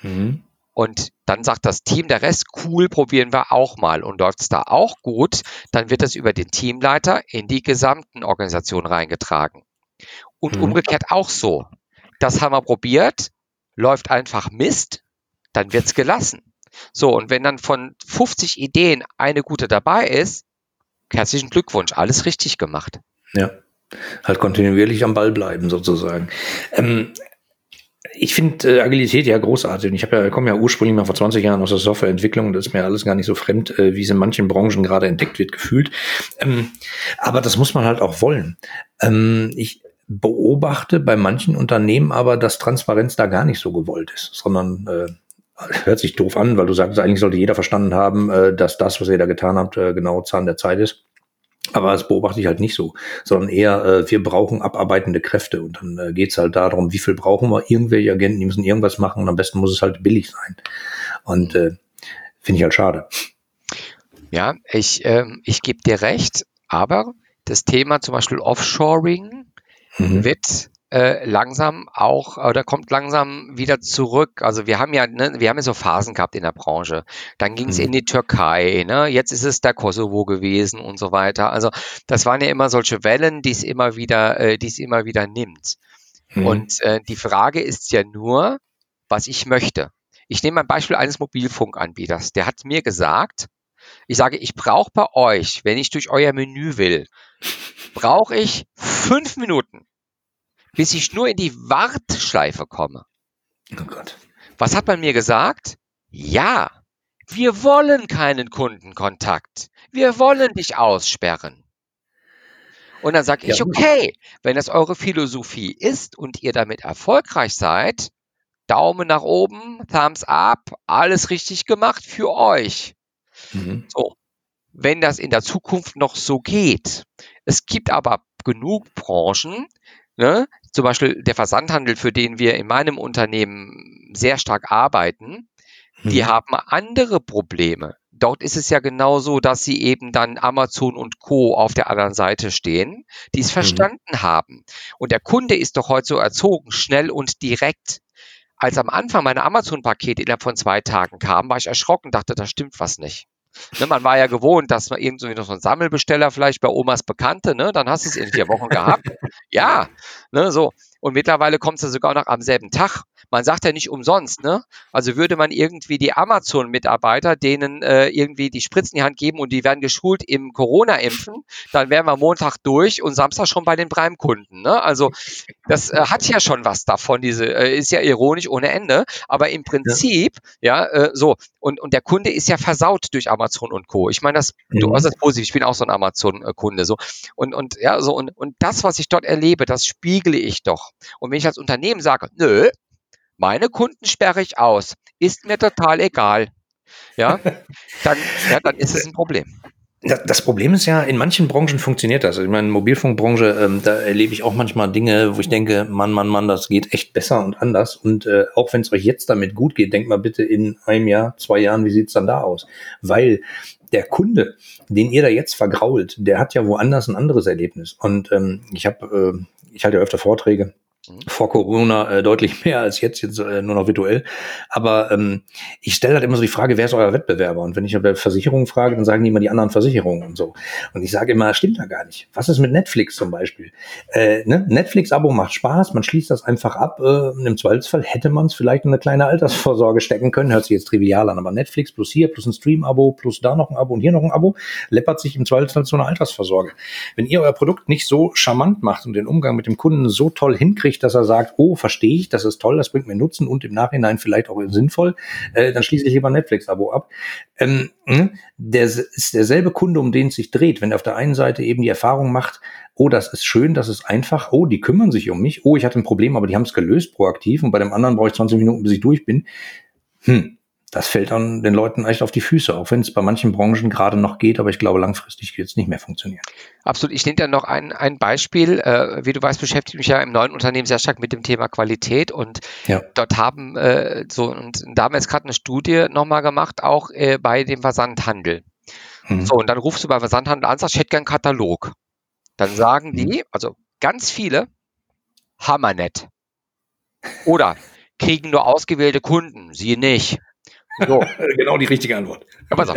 Mhm. Und dann sagt das Team, der Rest, cool, probieren wir auch mal. Und läuft es da auch gut, dann wird es über den Teamleiter in die gesamten Organisationen reingetragen. Und mhm. umgekehrt auch so. Das haben wir probiert, läuft einfach Mist, dann wird es gelassen. So, und wenn dann von 50 Ideen eine gute dabei ist, herzlichen Glückwunsch, alles richtig gemacht. Ja, halt kontinuierlich am Ball bleiben sozusagen. Ähm, ich finde äh, Agilität ja großartig. Und ich ja, komme ja ursprünglich mal vor 20 Jahren aus der Softwareentwicklung das ist mir alles gar nicht so fremd, äh, wie es in manchen Branchen gerade entdeckt wird, gefühlt. Ähm, aber das muss man halt auch wollen. Ähm, ich beobachte bei manchen Unternehmen aber, dass Transparenz da gar nicht so gewollt ist, sondern äh, hört sich doof an, weil du sagst, eigentlich sollte jeder verstanden haben, äh, dass das, was ihr da getan habt, äh, genau Zahn der Zeit ist. Aber das beobachte ich halt nicht so, sondern eher, äh, wir brauchen abarbeitende Kräfte. Und dann äh, geht es halt darum, wie viel brauchen wir? Irgendwelche Agenten, die müssen irgendwas machen und am besten muss es halt billig sein. Und äh, finde ich halt schade. Ja, ich, ähm, ich gebe dir recht, aber das Thema zum Beispiel Offshoring mhm. wird äh, langsam auch oder kommt langsam wieder zurück. Also wir haben ja, ne, wir haben ja so Phasen gehabt in der Branche. Dann ging es mhm. in die Türkei, ne? jetzt ist es der Kosovo gewesen und so weiter. Also das waren ja immer solche Wellen, die es immer wieder, äh, die es immer wieder nimmt. Mhm. Und äh, die Frage ist ja nur, was ich möchte. Ich nehme ein Beispiel eines Mobilfunkanbieters. Der hat mir gesagt, ich sage, ich brauche bei euch, wenn ich durch euer Menü will, brauche ich fünf Minuten bis ich nur in die Warteschleife komme. Oh Gott. Was hat man mir gesagt? Ja, wir wollen keinen Kundenkontakt. Wir wollen dich aussperren. Und dann sage ich, okay, wenn das eure Philosophie ist und ihr damit erfolgreich seid, Daumen nach oben, Thumbs up, alles richtig gemacht für euch. Mhm. So, wenn das in der Zukunft noch so geht. Es gibt aber genug Branchen, ne, zum Beispiel der Versandhandel, für den wir in meinem Unternehmen sehr stark arbeiten, die mhm. haben andere Probleme. Dort ist es ja genauso, dass sie eben dann Amazon und Co. auf der anderen Seite stehen, die es mhm. verstanden mhm. haben. Und der Kunde ist doch heute so erzogen, schnell und direkt. Als am Anfang meine Amazon-Pakete innerhalb von zwei Tagen kamen, war ich erschrocken, dachte, da stimmt was nicht. Ne, man war ja gewohnt, dass man irgendwie noch so ein Sammelbesteller vielleicht bei Omas Bekannte, ne, dann hast du es in vier Wochen gehabt. Ja, ne, so. Und mittlerweile kommt es ja sogar noch am selben Tag. Man sagt ja nicht umsonst, ne? Also würde man irgendwie die Amazon-Mitarbeiter, denen äh, irgendwie die Spritzen in die Hand geben und die werden geschult im Corona-Impfen, dann wären wir Montag durch und Samstag schon bei den Prime-Kunden. Ne? Also das äh, hat ja schon was davon, diese, äh, ist ja ironisch ohne Ende, aber im Prinzip, ja, ja äh, so, und, und der Kunde ist ja versaut durch Amazon und Co. Ich meine, das, mhm. du äußerst positiv, ich bin auch so ein Amazon-Kunde. So. Und, und ja, so, und, und das, was ich dort erlebe, das spiegle ich doch. Und wenn ich als Unternehmen sage, nö, meine Kunden sperre ich aus, ist mir total egal, ja, dann, ja, dann ist es ein Problem. Das Problem ist ja, in manchen Branchen funktioniert das. Ich meine, Mobilfunkbranche, ähm, da erlebe ich auch manchmal Dinge, wo ich denke, Mann, Mann, Mann, das geht echt besser und anders. Und äh, auch wenn es euch jetzt damit gut geht, denkt mal bitte in einem Jahr, zwei Jahren, wie sieht's dann da aus? Weil der Kunde, den ihr da jetzt vergrault, der hat ja woanders ein anderes Erlebnis. Und ähm, ich habe, äh, ich halte ja öfter Vorträge. Vor Corona äh, deutlich mehr als jetzt, jetzt äh, nur noch virtuell. Aber ähm, ich stelle halt immer so die Frage, wer ist euer Wettbewerber? Und wenn ich über Versicherungen frage, dann sagen die immer die anderen Versicherungen und so. Und ich sage immer, stimmt da gar nicht. Was ist mit Netflix zum Beispiel? Äh, ne? Netflix-Abo macht Spaß, man schließt das einfach ab. Äh, Im Zweifelsfall hätte man es vielleicht in eine kleine Altersvorsorge stecken können, hört sich jetzt trivial an, aber Netflix plus hier, plus ein Stream-Abo, plus da noch ein Abo und hier noch ein Abo, läppert sich im Zweifelsfall zu einer Altersvorsorge. Wenn ihr euer Produkt nicht so charmant macht und den Umgang mit dem Kunden so toll hinkriegt, dass er sagt, oh, verstehe ich, das ist toll, das bringt mir Nutzen und im Nachhinein vielleicht auch sinnvoll, äh, dann schließe ich lieber Netflix-Abo ab. Ähm, hm, der ist derselbe Kunde, um den es sich dreht. Wenn er auf der einen Seite eben die Erfahrung macht, oh, das ist schön, das ist einfach, oh, die kümmern sich um mich, oh, ich hatte ein Problem, aber die haben es gelöst proaktiv und bei dem anderen brauche ich 20 Minuten, bis ich durch bin. Hm, das fällt dann den Leuten echt auf die Füße, auch wenn es bei manchen Branchen gerade noch geht, aber ich glaube, langfristig wird es nicht mehr funktionieren. Absolut. Ich nehme da noch ein, ein Beispiel. Äh, wie du weißt, beschäftige ich mich ja im neuen Unternehmen sehr stark mit dem Thema Qualität und ja. dort haben äh, so, und da haben wir jetzt gerade eine Studie nochmal gemacht, auch äh, bei dem Versandhandel. Mhm. So, und dann rufst du bei Versandhandel an, sagst, ich hätte gern einen Katalog. Dann sagen mhm. die, also ganz viele, Hammernett. Oder kriegen nur ausgewählte Kunden, sie nicht. So. genau die richtige Antwort. Aber so.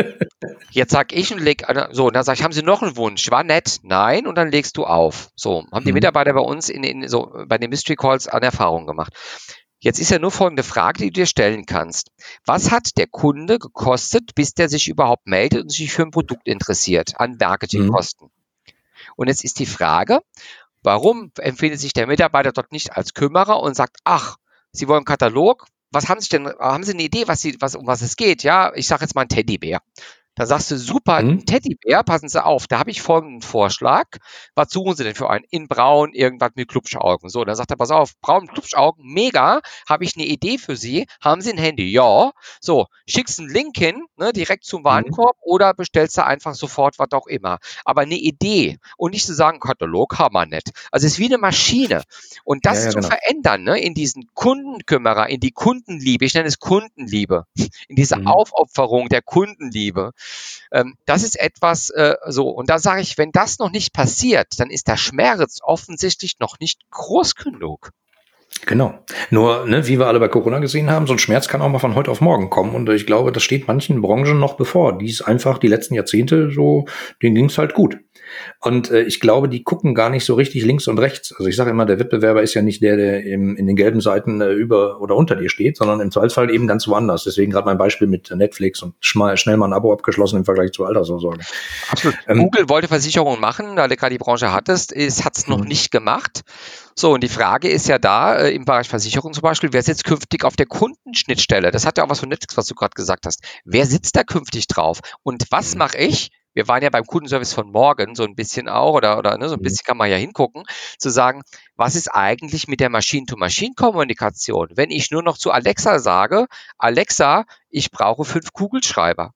Jetzt sag ich und leg, so, und dann sag ich, haben Sie noch einen Wunsch? War nett? Nein, und dann legst du auf. So, haben die mhm. Mitarbeiter bei uns in, in, so, bei den Mystery Calls an Erfahrung gemacht. Jetzt ist ja nur folgende Frage, die du dir stellen kannst. Was hat der Kunde gekostet, bis der sich überhaupt meldet und sich für ein Produkt interessiert an Marketingkosten? Mhm. Und jetzt ist die Frage, warum empfindet sich der Mitarbeiter dort nicht als Kümmerer und sagt, ach, Sie wollen Katalog, was haben Sie denn, haben Sie eine Idee, was Sie, was, um was es geht? Ja, ich sage jetzt mal ein Teddybär. Da sagst du, super, mhm. Teddybär, passen Sie auf, da habe ich folgenden Vorschlag. Was suchen Sie denn für einen? In braun, irgendwas mit Klubschaugen. So, dann sagt er, pass auf, braun Klubschaugen, mega, habe ich eine Idee für Sie. Haben Sie ein Handy? Ja. So, schickst einen Link hin, ne, direkt zum mhm. Warenkorb mhm. oder bestellst du einfach sofort, was auch immer. Aber eine Idee und nicht zu sagen, Katalog haben wir nicht. Also es ist wie eine Maschine. Und das ja, ja, zu genau. verändern, ne, in diesen Kundenkümmerer, in die Kundenliebe, ich nenne es Kundenliebe, in diese mhm. Aufopferung der Kundenliebe, ähm, das ist etwas äh, so. Und da sage ich, wenn das noch nicht passiert, dann ist der Schmerz offensichtlich noch nicht groß genug. Genau. Nur, ne, wie wir alle bei Corona gesehen haben, so ein Schmerz kann auch mal von heute auf morgen kommen. Und ich glaube, das steht manchen Branchen noch bevor. Die ist einfach die letzten Jahrzehnte so, denen ging es halt gut. Und äh, ich glaube, die gucken gar nicht so richtig links und rechts. Also ich sage immer, der Wettbewerber ist ja nicht der, der im, in den gelben Seiten äh, über oder unter dir steht, sondern im Zweifelsfall eben ganz woanders. Deswegen gerade mein Beispiel mit Netflix und schnell, mal ein Abo abgeschlossen im Vergleich zur Altersvorsorge. Absolut. Ähm, Google wollte Versicherungen machen, da du gerade die Branche hattest, hat es noch mhm. nicht gemacht. So, und die Frage ist ja da, äh, im Bereich Versicherung zum Beispiel, wer sitzt künftig auf der Kundenschnittstelle? Das hat ja auch was von Netflix, was du gerade gesagt hast. Wer sitzt da künftig drauf? Und was mhm. mache ich? Wir waren ja beim Kundenservice von morgen so ein bisschen auch, oder, oder ne, so ein mhm. bisschen kann man ja hingucken, zu sagen, was ist eigentlich mit der Machine-to-Machine-Kommunikation? Wenn ich nur noch zu Alexa sage, Alexa, ich brauche fünf Kugelschreiber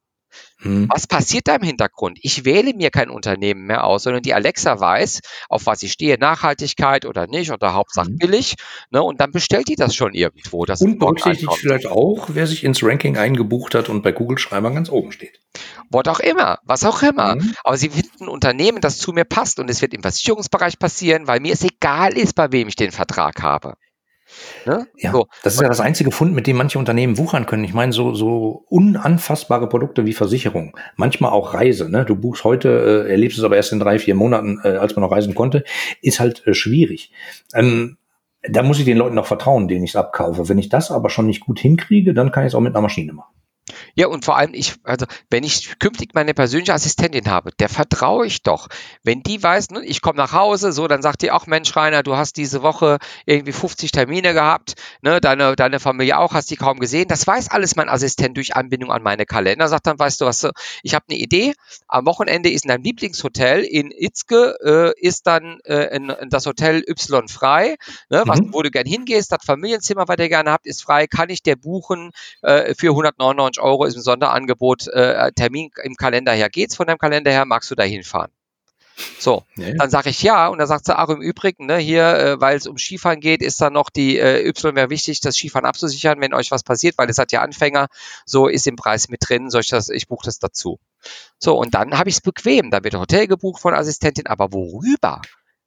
Hm. Was passiert da im Hintergrund? Ich wähle mir kein Unternehmen mehr aus, sondern die Alexa weiß, auf was ich stehe, Nachhaltigkeit oder nicht oder Hauptsache hm. billig. Ne, und dann bestellt die das schon irgendwo. und berücksichtigt vielleicht auch, wer sich ins Ranking eingebucht hat und bei Google Schreiber ganz oben steht. Wort auch immer, was auch immer. Mhm. Aber sie finden ein Unternehmen, das zu mir passt und es wird im Versicherungsbereich passieren, weil mir es egal ist, bei wem ich den Vertrag habe. Ne? Ja, so. das ist ja das einzige Fund, mit dem manche Unternehmen wuchern können. Ich meine, so, so unanfassbare Produkte wie Versicherung, manchmal auch Reise. Ne? Du buchst heute, äh, erlebst es aber erst in drei, vier Monaten, äh, als man noch reisen konnte, ist halt äh, schwierig. Ähm, da muss ich den Leuten noch vertrauen, denen ich es abkaufe. Wenn ich das aber schon nicht gut hinkriege, dann kann ich es auch mit einer Maschine machen. Ja, und vor allem, ich, also, wenn ich künftig meine persönliche Assistentin habe, der vertraue ich doch. Wenn die weiß, ne, ich komme nach Hause, so, dann sagt die auch, Mensch, Rainer, du hast diese Woche irgendwie 50 Termine gehabt, ne, deine, deine Familie auch, hast die kaum gesehen. Das weiß alles mein Assistent durch Anbindung an meine Kalender. Sagt dann, weißt du was, ich habe eine Idee. Am Wochenende ist in deinem Lieblingshotel in Itzke, äh, ist dann äh, in, in das Hotel Y frei, ne, was, mhm. wo du gern hingehst, das Familienzimmer, was ihr gerne habt, ist frei, kann ich dir buchen äh, für 199 Euro ist ein Sonderangebot, äh, Termin im Kalender her. Geht's von deinem Kalender her? Magst du da hinfahren? So, ja. dann sage ich ja und dann sagt sie, ach im Übrigen, ne, hier, äh, weil es um Skifahren geht, ist dann noch die äh, Y wäre wichtig, das Skifahren abzusichern, wenn euch was passiert, weil es hat ja Anfänger, so ist im Preis mit drin, soll ich das, ich buche das dazu. So, und dann habe ich es bequem, da wird ein Hotel gebucht von Assistentin, aber worüber?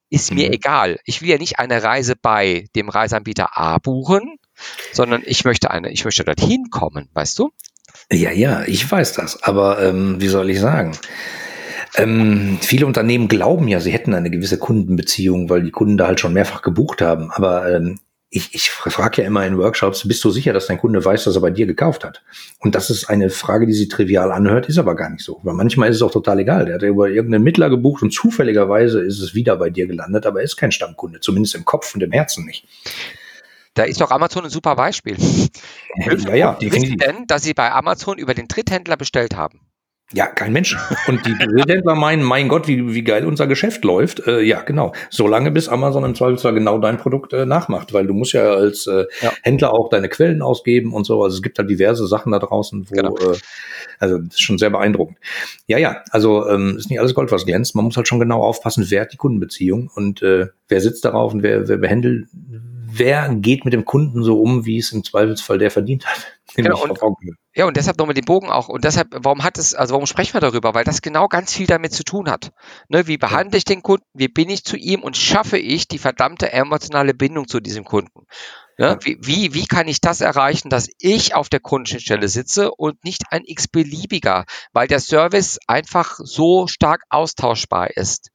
Ist mir mhm. egal. Ich will ja nicht eine Reise bei dem Reiseanbieter A buchen, sondern ich möchte eine, ich möchte dorthin kommen, weißt du? Ja, ja, ich weiß das. Aber ähm, wie soll ich sagen? Ähm, viele Unternehmen glauben ja, sie hätten eine gewisse Kundenbeziehung, weil die Kunden da halt schon mehrfach gebucht haben. Aber ähm, ich, ich frage ja immer in Workshops, bist du sicher, dass dein Kunde weiß, dass er bei dir gekauft hat? Und das ist eine Frage, die sich trivial anhört, ist aber gar nicht so. Weil manchmal ist es auch total egal. Der hat ja über irgendeinen Mittler gebucht und zufälligerweise ist es wieder bei dir gelandet, aber er ist kein Stammkunde, zumindest im Kopf und im Herzen nicht. Da ist doch Amazon ein super Beispiel. Ja, ja, definitiv. denn, dass sie bei Amazon über den Dritthändler bestellt haben? Ja, kein Mensch. Und die Dritthändler meinen, mein Gott, wie, wie geil unser Geschäft läuft. Äh, ja, genau. Solange bis Amazon im Zweifelsfall genau dein Produkt äh, nachmacht, weil du musst ja als äh, ja. Händler auch deine Quellen ausgeben und so. Also es gibt halt diverse Sachen da draußen, wo, genau. äh, also das ist schon sehr beeindruckend. Ja, ja, also ähm, ist nicht alles Gold, was glänzt. Man muss halt schon genau aufpassen, wer hat die Kundenbeziehung und äh, wer sitzt darauf und wer, wer behandelt, wer geht mit dem Kunden so um, wie es im Zweifelsfall der verdient hat. Genau, und, ja, und deshalb nochmal den Bogen auch. Und deshalb, warum hat es, also warum sprechen wir darüber? Weil das genau ganz viel damit zu tun hat. Ne, wie behandle ich den Kunden? Wie bin ich zu ihm? Und schaffe ich die verdammte emotionale Bindung zu diesem Kunden? Ne, wie, wie, wie kann ich das erreichen, dass ich auf der Kundenstelle sitze und nicht ein x-beliebiger, weil der Service einfach so stark austauschbar ist.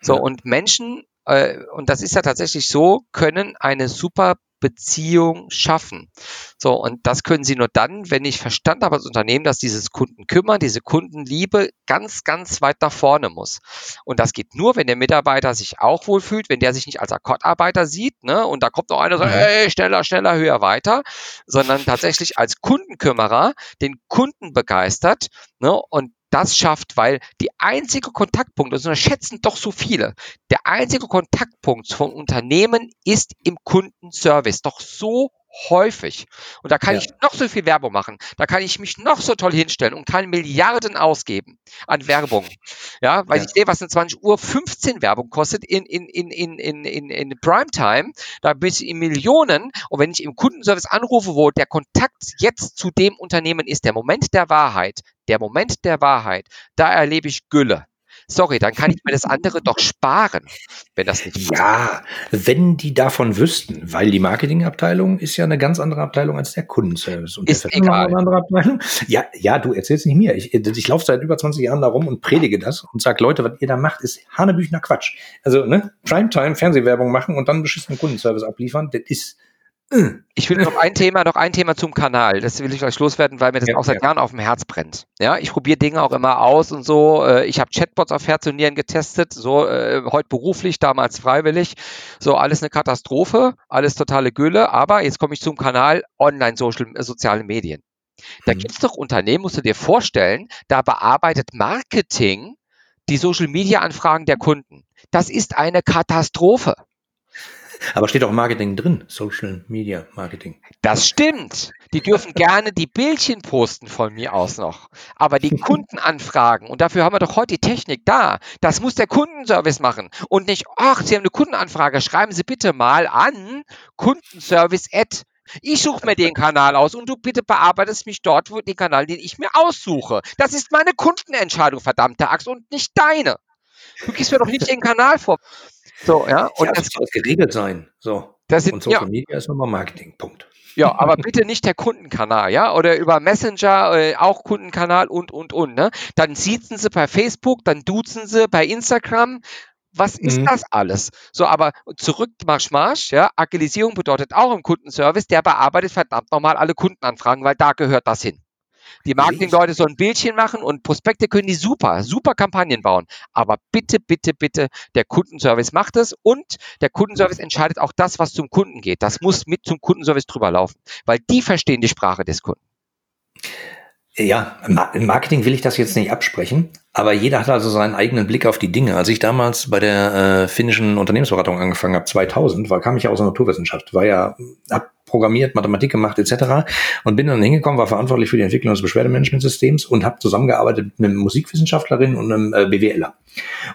So, ja. und Menschen äh, und das ist ja tatsächlich so, können eine super Beziehung schaffen. So, und das können Sie nur dann, wenn ich verstanden habe als Unternehmen, dass dieses Kunden kümmern, diese Kundenliebe ganz, ganz weit nach vorne muss. Und das geht nur, wenn der Mitarbeiter sich auch wohlfühlt, wenn der sich nicht als Akkordarbeiter sieht, ne, und da kommt noch einer und sagt, hey, schneller, schneller, höher, weiter, sondern tatsächlich als Kundenkümmerer den Kunden begeistert, ne, und das schafft, weil die einzige Kontaktpunkt, das unterschätzen doch so viele, der einzige Kontaktpunkt vom Unternehmen ist im Kundenservice. Doch so häufig. Und da kann ja. ich noch so viel Werbung machen. Da kann ich mich noch so toll hinstellen und kann Milliarden ausgeben an Werbung. Ja, weil ja. ich sehe, was eine 20 Uhr 15 Werbung kostet in, in, in, in, in, in, in Primetime. Da bin ich in Millionen. Und wenn ich im Kundenservice anrufe, wo der Kontakt jetzt zu dem Unternehmen ist, der Moment der Wahrheit, der Moment der Wahrheit, da erlebe ich Gülle. Sorry, dann kann ich mir das andere doch sparen, wenn das nicht Ja, wenn die davon wüssten, weil die Marketingabteilung ist ja eine ganz andere Abteilung als der Kundenservice. Und ist der egal. Eine andere Abteilung. Ja, ja, du erzählst nicht mir. Ich, ich laufe seit über 20 Jahren da rum und predige das und sag, Leute, was ihr da macht, ist Hanebüchner Quatsch. Also, ne, Primetime Fernsehwerbung machen und dann beschissenen Kundenservice abliefern, das ist ich will noch ein Thema, noch ein Thema zum Kanal. Das will ich gleich loswerden, weil mir das ja, auch seit ja. Jahren auf dem Herz brennt. Ja, ich probiere Dinge auch immer aus und so. Äh, ich habe Chatbots auf Herz und Nieren getestet, so äh, heute beruflich, damals freiwillig. So alles eine Katastrophe, alles totale Gülle. Aber jetzt komme ich zum Kanal Online Social äh, soziale Medien. Da mhm. gibt es doch Unternehmen, musst du dir vorstellen, da bearbeitet Marketing die Social Media Anfragen der Kunden. Das ist eine Katastrophe. Aber steht auch Marketing drin, Social Media Marketing. Das stimmt. Die dürfen gerne die Bildchen posten von mir aus noch. Aber die Kundenanfragen, und dafür haben wir doch heute die Technik da, das muss der Kundenservice machen. Und nicht, ach, Sie haben eine Kundenanfrage, schreiben Sie bitte mal an Kundenservice at ich suche mir den Kanal aus und du bitte bearbeitest mich dort, wo den Kanal, den ich mir aussuche. Das ist meine Kundenentscheidung, verdammte Axt, und nicht deine. Du gibst mir doch nicht den Kanal vor. So, ja. Und ja, das soll geregelt sein. So. Das sind, und Social ja. Media ist nochmal Marketing. Punkt. Ja, aber bitte nicht der Kundenkanal, ja, oder über Messenger äh, auch Kundenkanal und und und, ne? Dann siezen sie bei Facebook, dann duzen sie bei Instagram. Was ist mhm. das alles? So, aber zurück Marsch Marsch, ja, Agilisierung bedeutet auch im Kundenservice, der bearbeitet verdammt nochmal alle Kundenanfragen, weil da gehört das hin. Die Marketingleute sollen ein Bildchen machen und Prospekte können die super, super Kampagnen bauen. Aber bitte, bitte, bitte, der Kundenservice macht es und der Kundenservice entscheidet auch das, was zum Kunden geht. Das muss mit zum Kundenservice drüber laufen, weil die verstehen die Sprache des Kunden. Ja, im Marketing will ich das jetzt nicht absprechen, aber jeder hat also seinen eigenen Blick auf die Dinge. Als ich damals bei der äh, finnischen Unternehmensberatung angefangen habe, 2000, war, kam ich ja aus der Naturwissenschaft, war ja, hab programmiert, Mathematik gemacht etc. Und bin dann hingekommen, war verantwortlich für die Entwicklung des Beschwerdemanagementsystems und habe zusammengearbeitet mit einer Musikwissenschaftlerin und einem äh, BWLer.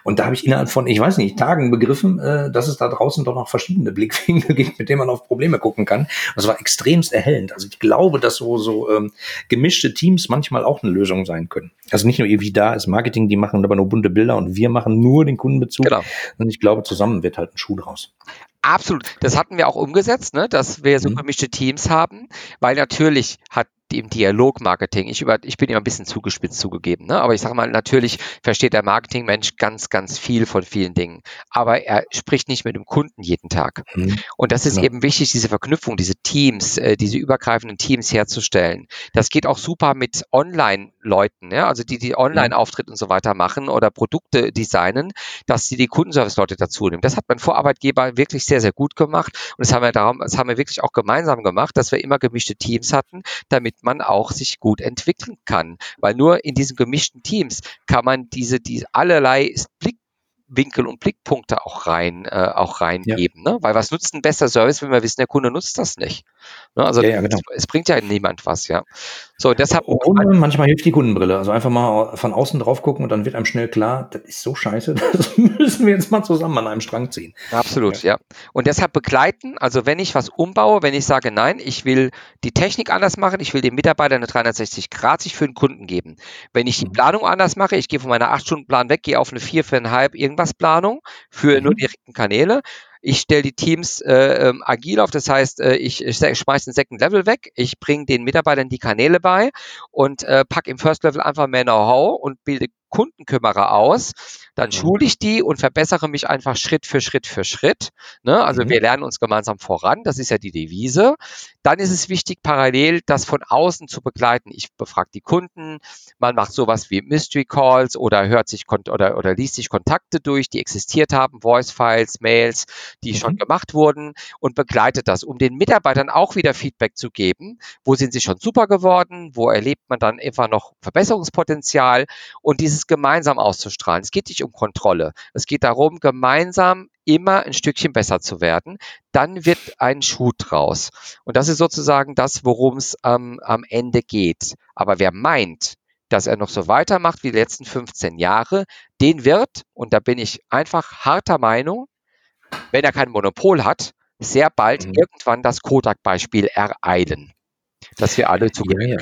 Und da habe ich innerhalb von, ich weiß nicht, Tagen begriffen, äh, dass es da draußen doch noch verschiedene Blickwinkel gibt, mit denen man auf Probleme gucken kann. Das war extremst erhellend. Also ich glaube, dass so, so ähm, gemischte Teams manchmal auch eine Lösung sein können. Also nicht nur wie da ist Marketing, die machen aber nur bunte Bilder und wir machen nur den Kundenbezug. Genau. Und ich glaube, zusammen wird halt ein Schuh draus. Absolut. Das hatten wir auch umgesetzt, ne, dass wir so mhm. gemischte Teams haben, weil natürlich hat im Dialogmarketing. Ich, über, ich bin immer ein bisschen zugespitzt zugegeben, ne? aber ich sage mal, natürlich versteht der Marketingmensch ganz, ganz viel von vielen Dingen, aber er spricht nicht mit dem Kunden jeden Tag. Mhm. Und das ist ja. eben wichtig, diese Verknüpfung, diese Teams, äh, diese übergreifenden Teams herzustellen. Das geht auch super mit Online-Leuten, ja? also die, die Online-Auftritt und so weiter machen oder Produkte designen, dass sie die Kundenservice-Leute dazu nehmen. Das hat mein Vorarbeitgeber wirklich sehr, sehr gut gemacht und das haben wir darum, das haben wir wirklich auch gemeinsam gemacht, dass wir immer gemischte Teams hatten, damit man auch sich gut entwickeln kann. Weil nur in diesen gemischten Teams kann man diese, diese allerlei Blick Winkel und Blickpunkte auch rein, äh, auch reingeben. Ja. Ne? Weil was nutzt ein besser Service, wenn wir wissen, der Kunde nutzt das nicht? Ne? Also ja, ja, genau. es, es, bringt ja niemand was, ja. So, deshalb. Und manchmal hilft die Kundenbrille. Also einfach mal von außen drauf gucken und dann wird einem schnell klar, das ist so scheiße, das müssen wir jetzt mal zusammen an einem Strang ziehen. Absolut, ja. Und deshalb begleiten, also wenn ich was umbaue, wenn ich sage, nein, ich will die Technik anders machen, ich will dem Mitarbeiter eine 360 Grad sich für den Kunden geben. Wenn ich die mhm. Planung anders mache, ich gehe von meiner 8-Stunden-Plan weg, gehe auf eine 4, 4,5 irgendwas Planung für nur mhm. direkten Kanäle, ich stelle die Teams äh, ähm, agil auf, das heißt, äh, ich, ich schmeiße den Second Level weg, ich bringe den Mitarbeitern die Kanäle bei und äh, pack im First Level einfach mehr Know-how und bilde Kundenkümmerer aus, dann mhm. schule ich die und verbessere mich einfach Schritt für Schritt für Schritt. Ne? Also mhm. wir lernen uns gemeinsam voran, das ist ja die Devise. Dann ist es wichtig, parallel das von außen zu begleiten. Ich befrage die Kunden, man macht sowas wie Mystery Calls oder hört sich oder, oder liest sich Kontakte durch, die existiert haben, Voice Files, Mails, die mhm. schon gemacht wurden und begleitet das, um den Mitarbeitern auch wieder Feedback zu geben. Wo sind sie schon super geworden? Wo erlebt man dann einfach noch Verbesserungspotenzial? Und dieses es gemeinsam auszustrahlen. Es geht nicht um Kontrolle. Es geht darum, gemeinsam immer ein Stückchen besser zu werden. Dann wird ein Schuh draus. Und das ist sozusagen das, worum es ähm, am Ende geht. Aber wer meint, dass er noch so weitermacht wie die letzten 15 Jahre, den wird, und da bin ich einfach harter Meinung, wenn er kein Monopol hat, sehr bald mhm. irgendwann das Kodak-Beispiel ereilen, dass wir alle zu ja, ja.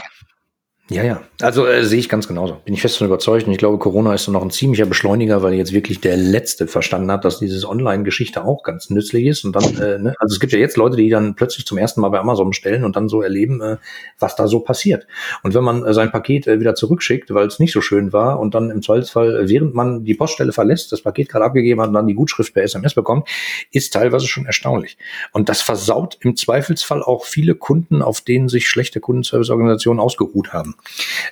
Ja, ja. Also äh, sehe ich ganz genauso. Bin ich fest davon überzeugt. Und ich glaube, Corona ist noch ein ziemlicher Beschleuniger, weil jetzt wirklich der Letzte verstanden hat, dass dieses Online-Geschichte auch ganz nützlich ist. Und dann, äh, ne, also es gibt ja jetzt Leute, die dann plötzlich zum ersten Mal bei Amazon bestellen und dann so erleben, äh, was da so passiert. Und wenn man äh, sein Paket äh, wieder zurückschickt, weil es nicht so schön war und dann im Zweifelsfall, äh, während man die Poststelle verlässt, das Paket gerade abgegeben hat und dann die Gutschrift per SMS bekommt, ist teilweise schon erstaunlich. Und das versaut im Zweifelsfall auch viele Kunden, auf denen sich schlechte Kundenserviceorganisationen ausgeruht haben.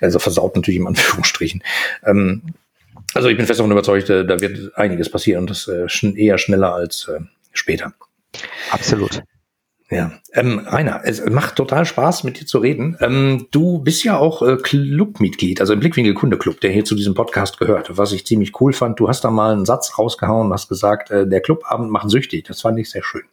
Also versaut natürlich im Anführungsstrichen. Ähm, also ich bin fest davon überzeugt, äh, da wird einiges passieren und das äh, eher schneller als äh, später. Absolut. Ja, ähm, Rainer, es macht total Spaß, mit dir zu reden. Ähm, du bist ja auch äh, Clubmitglied, also im Blickwinkel Kunde Club, der hier zu diesem Podcast gehört. Was ich ziemlich cool fand, du hast da mal einen Satz rausgehauen, hast gesagt, äh, der Clubabend macht süchtig. Das fand ich sehr schön.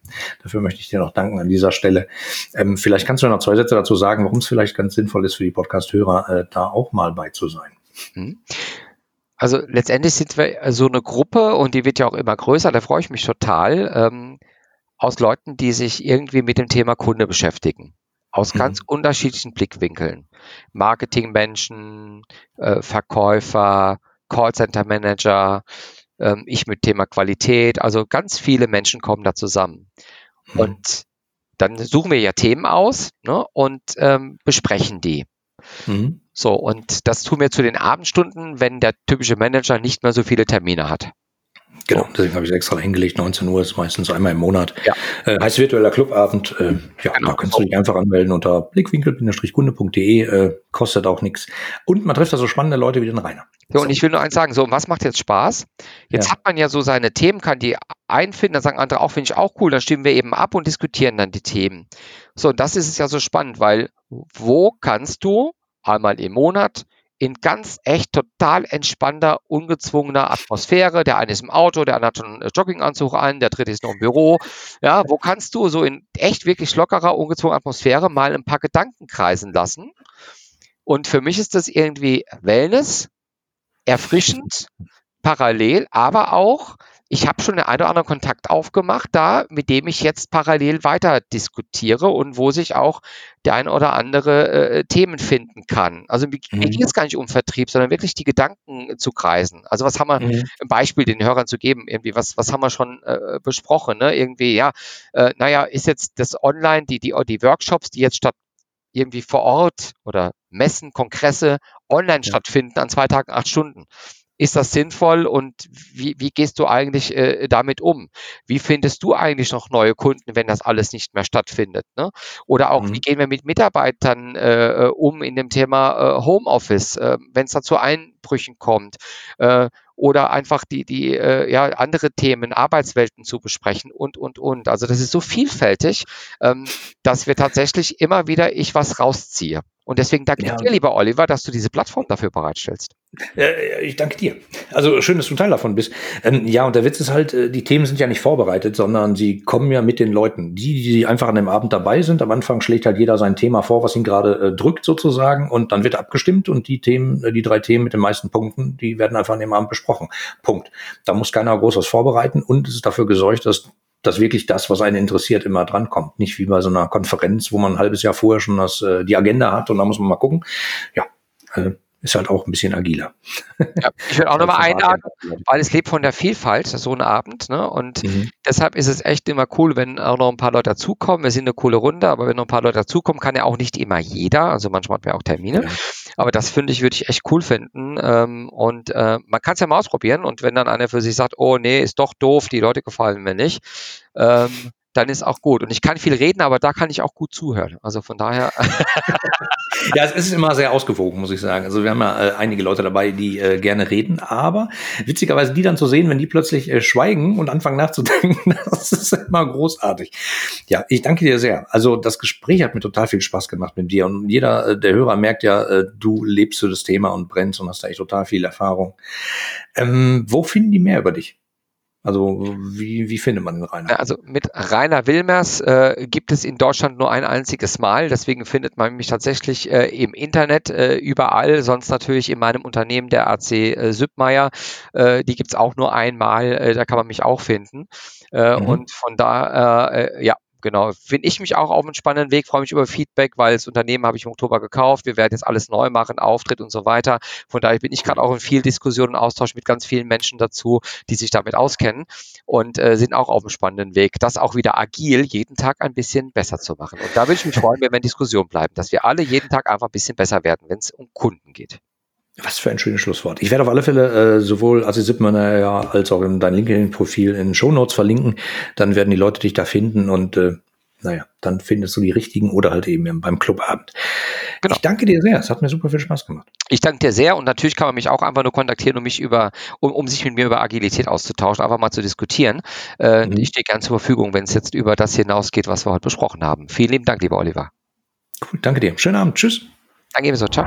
Dafür möchte ich dir noch danken an dieser Stelle. Ähm, vielleicht kannst du noch zwei Sätze dazu sagen, warum es vielleicht ganz sinnvoll ist für die Podcast-Hörer, äh, da auch mal bei zu sein. Mhm. Also letztendlich sind wir so eine Gruppe und die wird ja auch immer größer, da freue ich mich total. Ähm, aus Leuten, die sich irgendwie mit dem Thema Kunde beschäftigen. Aus mhm. ganz unterschiedlichen Blickwinkeln. Marketingmenschen, äh, Verkäufer, Callcenter-Manager, ähm, ich mit Thema Qualität. Also ganz viele Menschen kommen da zusammen. Mhm. Und dann suchen wir ja Themen aus ne, und ähm, besprechen die. Mhm. So, und das tun wir zu den Abendstunden, wenn der typische Manager nicht mehr so viele Termine hat. Genau, deswegen habe ich es extra hingelegt. 19 Uhr ist meistens einmal im Monat. Ja. Äh, heißt virtueller Clubabend. Äh, ja, genau. da kannst du dich einfach anmelden unter blickwinkel-kunde.de. Äh, kostet auch nichts. Und man trifft da so spannende Leute wie den Rainer. Ja, und ich will nur eins sagen, so, was macht jetzt Spaß? Jetzt ja. hat man ja so seine Themen, kann die einfinden, dann sagen andere auch, finde ich auch cool, dann stimmen wir eben ab und diskutieren dann die Themen. So, und das ist es ja so spannend, weil wo kannst du einmal im Monat in ganz echt total entspannter, ungezwungener Atmosphäre. Der eine ist im Auto, der andere hat schon einen Jogginganzug an, der dritte ist noch im Büro. Ja, wo kannst du so in echt wirklich lockerer, ungezwungener Atmosphäre mal ein paar Gedanken kreisen lassen? Und für mich ist das irgendwie Wellness, erfrischend, parallel, aber auch ich habe schon den einen oder anderen Kontakt aufgemacht da, mit dem ich jetzt parallel weiter diskutiere und wo sich auch der ein oder andere äh, Themen finden kann. Also mir, mhm. geht es gar nicht um Vertrieb, sondern wirklich die Gedanken zu kreisen. Also was haben wir, mhm. ein Beispiel den Hörern zu geben, irgendwie, was, was haben wir schon äh, besprochen? Ne? Irgendwie, ja, äh, naja, ist jetzt das Online, die, die, die Workshops, die jetzt statt irgendwie vor Ort oder Messen, Kongresse online ja. stattfinden an zwei Tagen, acht Stunden ist das sinnvoll und wie, wie gehst du eigentlich äh, damit um? Wie findest du eigentlich noch neue Kunden, wenn das alles nicht mehr stattfindet? Ne? Oder auch, mhm. wie gehen wir mit Mitarbeitern äh, äh um in dem Thema äh, Homeoffice, äh, wenn es da zu Einbrüchen kommt? Äh, oder einfach die, die äh, ja, andere Themen, Arbeitswelten zu besprechen und, und, und. Also das ist so vielfältig, ähm, dass wir tatsächlich immer wieder ich was rausziehe. Und deswegen danke ja. dir, lieber Oliver, dass du diese Plattform dafür bereitstellst. Ich danke dir. Also schön, dass du Teil davon bist. Ähm, ja, und der Witz ist halt, äh, die Themen sind ja nicht vorbereitet, sondern sie kommen ja mit den Leuten. Die, die einfach an dem Abend dabei sind, am Anfang schlägt halt jeder sein Thema vor, was ihn gerade äh, drückt sozusagen, und dann wird abgestimmt und die Themen, äh, die drei Themen mit den meisten Punkten, die werden einfach an dem Abend besprochen. Punkt. Da muss keiner groß was vorbereiten und es ist dafür gesorgt, dass dass wirklich das, was einen interessiert, immer drankommt. Nicht wie bei so einer Konferenz, wo man ein halbes Jahr vorher schon das, äh, die Agenda hat und da muss man mal gucken. Ja, äh, ist halt auch ein bisschen agiler. Ja, ich will auch nochmal einladen, weil es lebt von der Vielfalt, so ein Abend. Ne? Und mhm. deshalb ist es echt immer cool, wenn auch noch ein paar Leute dazukommen. Wir sind eine coole Runde, aber wenn noch ein paar Leute dazukommen, kann ja auch nicht immer jeder. Also manchmal hat man auch Termine. Ja. Aber das finde ich, würde ich echt cool finden. Ähm, und äh, man kann es ja mal ausprobieren. Und wenn dann einer für sich sagt, oh nee, ist doch doof, die Leute gefallen mir nicht, ähm, dann ist auch gut. Und ich kann viel reden, aber da kann ich auch gut zuhören. Also von daher. ja, es ist immer sehr ausgewogen, muss ich sagen. Also wir haben ja äh, einige Leute dabei, die äh, gerne reden, aber witzigerweise die dann zu sehen, wenn die plötzlich äh, schweigen und anfangen nachzudenken, das ist immer großartig. Ja, ich danke dir sehr. Also das Gespräch hat mir total viel Spaß gemacht mit dir und jeder äh, der Hörer merkt ja, äh, du lebst für das Thema und brennst und hast da echt total viel Erfahrung. Ähm, wo finden die mehr über dich? Also wie, wie findet man den Rainer? Also mit Rainer Wilmers äh, gibt es in Deutschland nur ein einziges Mal. Deswegen findet man mich tatsächlich äh, im Internet äh, überall. Sonst natürlich in meinem Unternehmen der AC äh, Süppmeier. Äh, die gibt es auch nur einmal. Äh, da kann man mich auch finden. Äh, mhm. Und von da, äh, ja, genau. Finde ich mich auch auf einem spannenden Weg, freue mich über Feedback, weil das Unternehmen habe ich im Oktober gekauft. Wir werden jetzt alles neu machen, Auftritt und so weiter. Von daher bin ich gerade auch in viel Diskussion und Austausch mit ganz vielen Menschen dazu, die sich damit auskennen und äh, sind auch auf einem spannenden Weg, das auch wieder agil jeden Tag ein bisschen besser zu machen. Und da würde ich mich freuen, wenn wir in Diskussion bleiben, dass wir alle jeden Tag einfach ein bisschen besser werden, wenn es um Kunden geht. Was für ein schönes Schlusswort. Ich werde auf alle Fälle äh, sowohl Assi Sippmann ja, als auch in dein LinkedIn-Profil in Show Notes verlinken. Dann werden die Leute dich da finden und äh, naja, dann findest du die richtigen oder halt eben beim Clubabend. Genau. Ich danke dir sehr. Es hat mir super viel Spaß gemacht. Ich danke dir sehr und natürlich kann man mich auch einfach nur kontaktieren, um mich über, um, um sich mit mir über Agilität auszutauschen, einfach mal zu diskutieren. Äh, mhm. Ich stehe gern zur Verfügung, wenn es jetzt über das hinausgeht, was wir heute besprochen haben. Vielen lieben Dank, lieber Oliver. Cool, danke dir. Schönen Abend. Tschüss. Danke ebenso. Ciao.